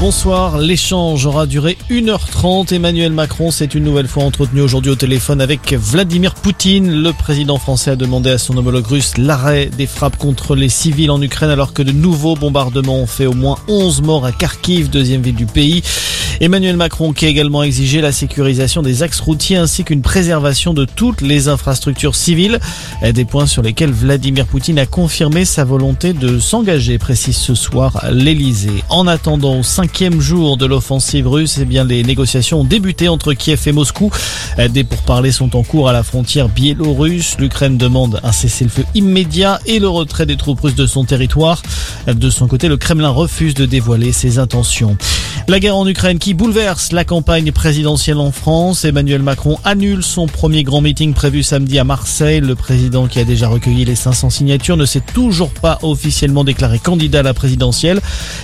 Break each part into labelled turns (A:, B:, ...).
A: Bonsoir, l'échange aura duré 1h30. Emmanuel Macron s'est une nouvelle fois entretenu aujourd'hui au téléphone avec Vladimir Poutine. Le président français a demandé à son homologue russe l'arrêt des frappes contre les civils en Ukraine alors que de nouveaux bombardements ont fait au moins 11 morts à Kharkiv, deuxième ville du pays. Emmanuel Macron qui a également exigé la sécurisation des axes routiers ainsi qu'une préservation de toutes les infrastructures civiles. Des points sur lesquels Vladimir Poutine a confirmé sa volonté de s'engager, précise ce soir l'Elysée. En attendant, au cinquième jour de l'offensive russe, eh bien, les négociations ont débuté entre Kiev et Moscou. Des pourparlers sont en cours à la frontière biélorusse. L'Ukraine demande un cessez-le-feu immédiat et le retrait des troupes russes de son territoire. De son côté, le Kremlin refuse de dévoiler ses intentions. La guerre en Ukraine qui bouleverse la campagne présidentielle en France. Emmanuel Macron annule son premier grand meeting prévu samedi à Marseille. Le président qui a déjà recueilli les 500 signatures ne s'est toujours pas officiellement déclaré candidat à la présidentielle.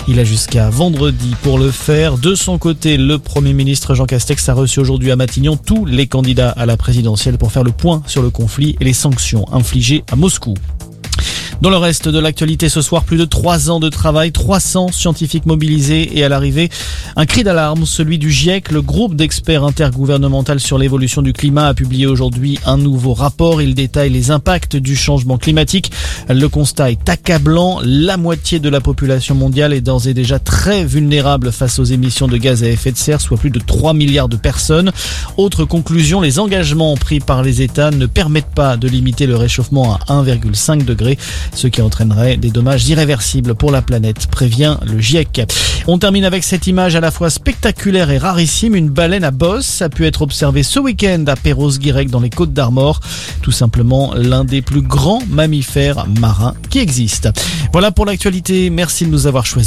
A: Il a jusqu'à vendredi pour le faire. De son côté, le Premier ministre Jean Castex a reçu aujourd'hui à Matignon tous les candidats à la présidentielle pour faire le point sur le conflit et les sanctions infligées à Moscou. Dans le reste de l'actualité ce soir, plus de 3 ans de travail, 300 scientifiques mobilisés et à l'arrivée, un cri d'alarme, celui du GIEC, le groupe d'experts intergouvernemental sur l'évolution du climat a publié aujourd'hui un nouveau rapport. Il détaille les impacts du changement climatique. Le constat est accablant. La moitié de la population mondiale est d'ores et déjà très vulnérable face aux émissions de gaz à effet de serre, soit plus de 3 milliards de personnes. Autre conclusion, les engagements pris par les États ne permettent pas de limiter le réchauffement à 1,5 degré ce qui entraînerait des dommages irréversibles pour la planète, prévient le GIEC. On termine avec cette image à la fois spectaculaire et rarissime, une baleine à bosse a pu être observée ce week-end à Perros-Guirec dans les Côtes d'Armor, tout simplement l'un des plus grands mammifères marins qui existent. Voilà pour l'actualité, merci de nous avoir choisis.